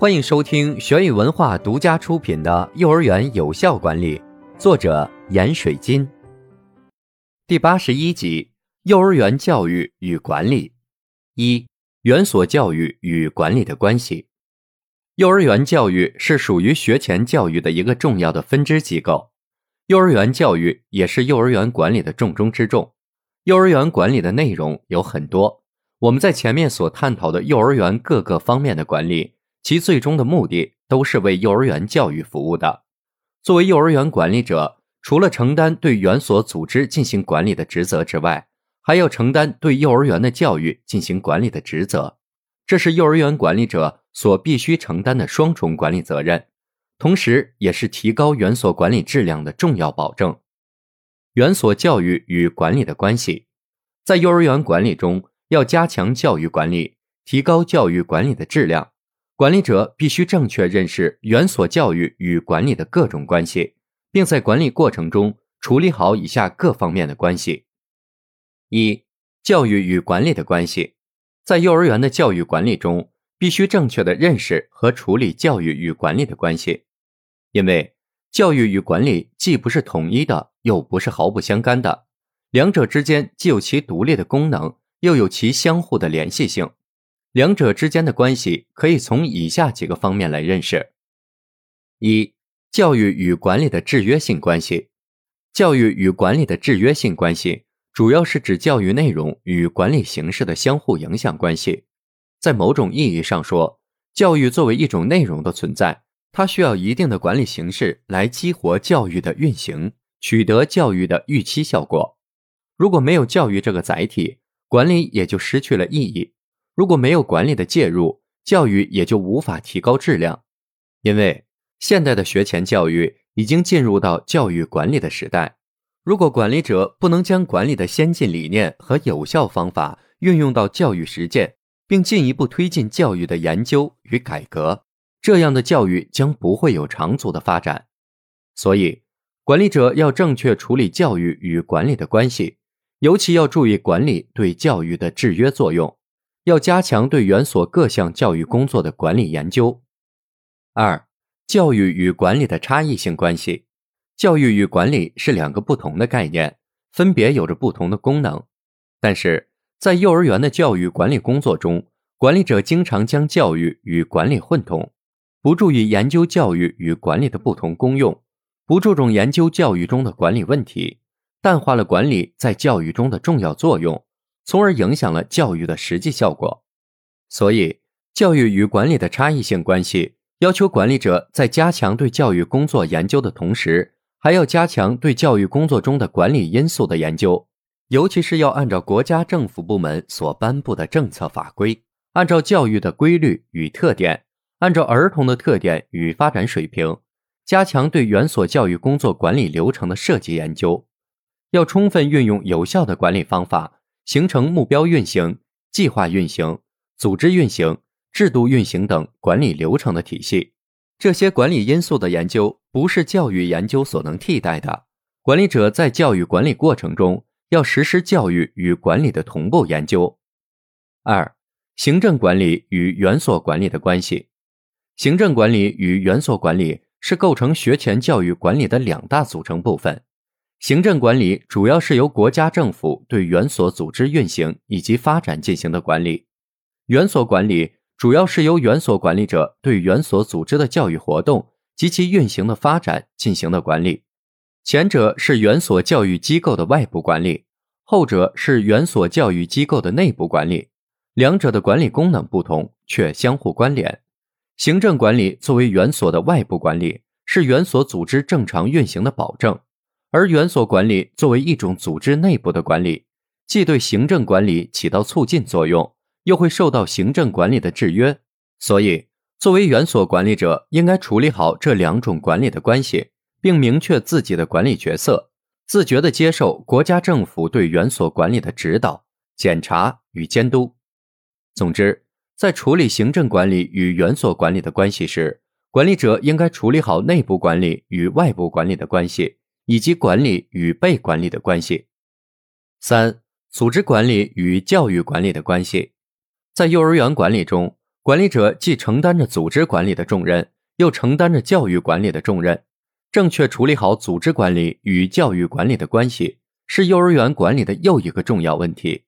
欢迎收听玄宇文化独家出品的《幼儿园有效管理》，作者闫水金。第八十一集：幼儿园教育与管理。一、园所教育与管理的关系。幼儿园教育是属于学前教育的一个重要的分支机构，幼儿园教育也是幼儿园管理的重中之重。幼儿园管理的内容有很多，我们在前面所探讨的幼儿园各个方面的管理。其最终的目的都是为幼儿园教育服务的。作为幼儿园管理者，除了承担对园所组织进行管理的职责之外，还要承担对幼儿园的教育进行管理的职责。这是幼儿园管理者所必须承担的双重管理责任，同时也是提高园所管理质量的重要保证。园所教育与管理的关系，在幼儿园管理中，要加强教育管理，提高教育管理的质量。管理者必须正确认识园所教育与管理的各种关系，并在管理过程中处理好以下各方面的关系：一、教育与管理的关系，在幼儿园的教育管理中，必须正确的认识和处理教育与管理的关系，因为教育与管理既不是统一的，又不是毫不相干的，两者之间既有其独立的功能，又有其相互的联系性。两者之间的关系可以从以下几个方面来认识：一、教育与管理的制约性关系。教育与管理的制约性关系，主要是指教育内容与管理形式的相互影响关系。在某种意义上说，教育作为一种内容的存在，它需要一定的管理形式来激活教育的运行，取得教育的预期效果。如果没有教育这个载体，管理也就失去了意义。如果没有管理的介入，教育也就无法提高质量。因为现代的学前教育已经进入到教育管理的时代。如果管理者不能将管理的先进理念和有效方法运用到教育实践，并进一步推进教育的研究与改革，这样的教育将不会有长足的发展。所以，管理者要正确处理教育与管理的关系，尤其要注意管理对教育的制约作用。要加强对园所各项教育工作的管理研究。二、教育与管理的差异性关系。教育与管理是两个不同的概念，分别有着不同的功能。但是在幼儿园的教育管理工作中，管理者经常将教育与管理混同，不注意研究教育与管理的不同功用，不注重研究教育中的管理问题，淡化了管理在教育中的重要作用。从而影响了教育的实际效果，所以教育与管理的差异性关系要求管理者在加强对教育工作研究的同时，还要加强对教育工作中的管理因素的研究，尤其是要按照国家政府部门所颁布的政策法规，按照教育的规律与特点，按照儿童的特点与发展水平，加强对园所教育工作管理流程的设计研究，要充分运用有效的管理方法。形成目标运行、计划运行、组织运行、制度运行等管理流程的体系。这些管理因素的研究不是教育研究所能替代的。管理者在教育管理过程中要实施教育与管理的同步研究。二、行政管理与园所管理的关系。行政管理与园所管理是构成学前教育管理的两大组成部分。行政管理主要是由国家政府对园所组织运行以及发展进行的管理，园所管理主要是由园所管理者对园所组织的教育活动及其运行的发展进行的管理。前者是园所教育机构的外部管理，后者是园所教育机构的内部管理。两者的管理功能不同，却相互关联。行政管理作为园所的外部管理，是园所组织正常运行的保证。而园所管理作为一种组织内部的管理，既对行政管理起到促进作用，又会受到行政管理的制约。所以，作为园所管理者，应该处理好这两种管理的关系，并明确自己的管理角色，自觉地接受国家政府对园所管理的指导、检查与监督。总之，在处理行政管理与园所管理的关系时，管理者应该处理好内部管理与外部管理的关系，以及管理与被管理的关系。三、组织管理与教育管理的关系，在幼儿园管理中，管理者既承担着组织管理的重任，又承担着教育管理的重任。正确处理好组织管理与教育管理的关系，是幼儿园管理的又一个重要问题。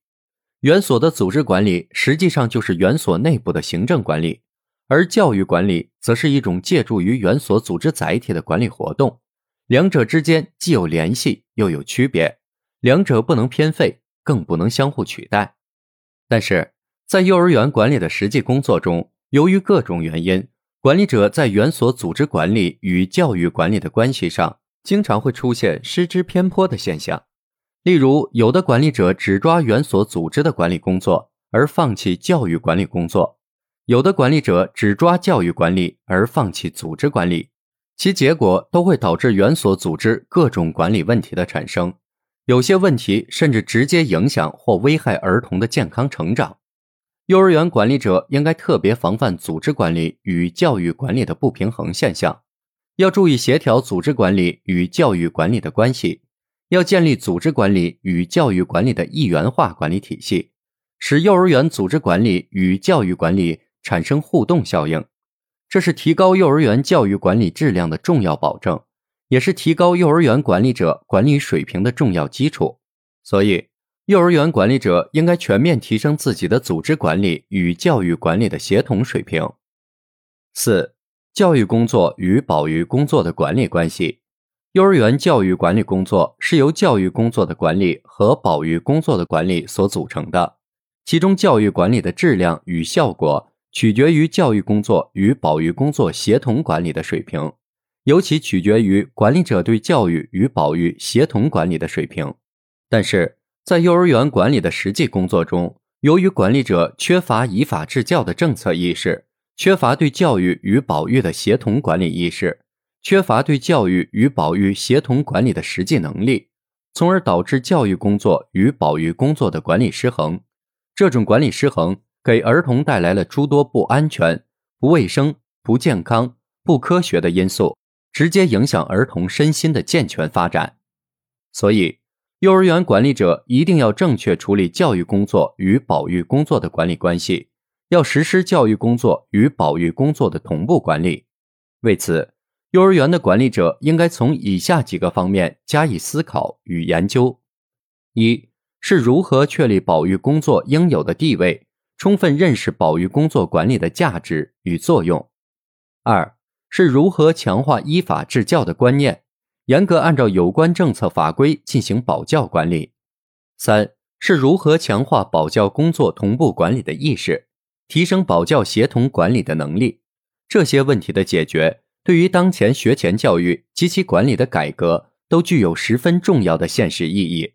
园所的组织管理实际上就是园所内部的行政管理，而教育管理则是一种借助于园所组织载体的管理活动，两者之间既有联系又有区别，两者不能偏废，更不能相互取代。但是在幼儿园管理的实际工作中，由于各种原因，管理者在园所组织管理与教育管理的关系上，经常会出现失之偏颇的现象。例如，有的管理者只抓园所组织的管理工作，而放弃教育管理工作；有的管理者只抓教育管理，而放弃组织管理，其结果都会导致园所组织各种管理问题的产生。有些问题甚至直接影响或危害儿童的健康成长。幼儿园管理者应该特别防范组织管理与教育管理的不平衡现象，要注意协调组织管理与教育管理的关系。要建立组织管理与教育管理的一元化管理体系，使幼儿园组织管理与教育管理产生互动效应，这是提高幼儿园教育管理质量的重要保证，也是提高幼儿园管理者管理水平的重要基础。所以，幼儿园管理者应该全面提升自己的组织管理与教育管理的协同水平。四、教育工作与保育工作的管理关系。幼儿园教育管理工作是由教育工作的管理和保育工作的管理所组成的，其中教育管理的质量与效果取决于教育工作与保育工作协同管理的水平，尤其取决于管理者对教育与保育协同管理的水平。但是在幼儿园管理的实际工作中，由于管理者缺乏以法治教的政策意识，缺乏对教育与保育的协同管理意识。缺乏对教育与保育协同管理的实际能力，从而导致教育工作与保育工作的管理失衡。这种管理失衡给儿童带来了诸多不安全、不卫生、不健康、不科学的因素，直接影响儿童身心的健全发展。所以，幼儿园管理者一定要正确处理教育工作与保育工作的管理关系，要实施教育工作与保育工作的同步管理。为此，幼儿园的管理者应该从以下几个方面加以思考与研究：一是如何确立保育工作应有的地位，充分认识保育工作管理的价值与作用；二是如何强化依法治教的观念，严格按照有关政策法规进行保教管理；三是如何强化保教工作同步管理的意识，提升保教协同管理的能力。这些问题的解决。对于当前学前教育及其管理的改革，都具有十分重要的现实意义。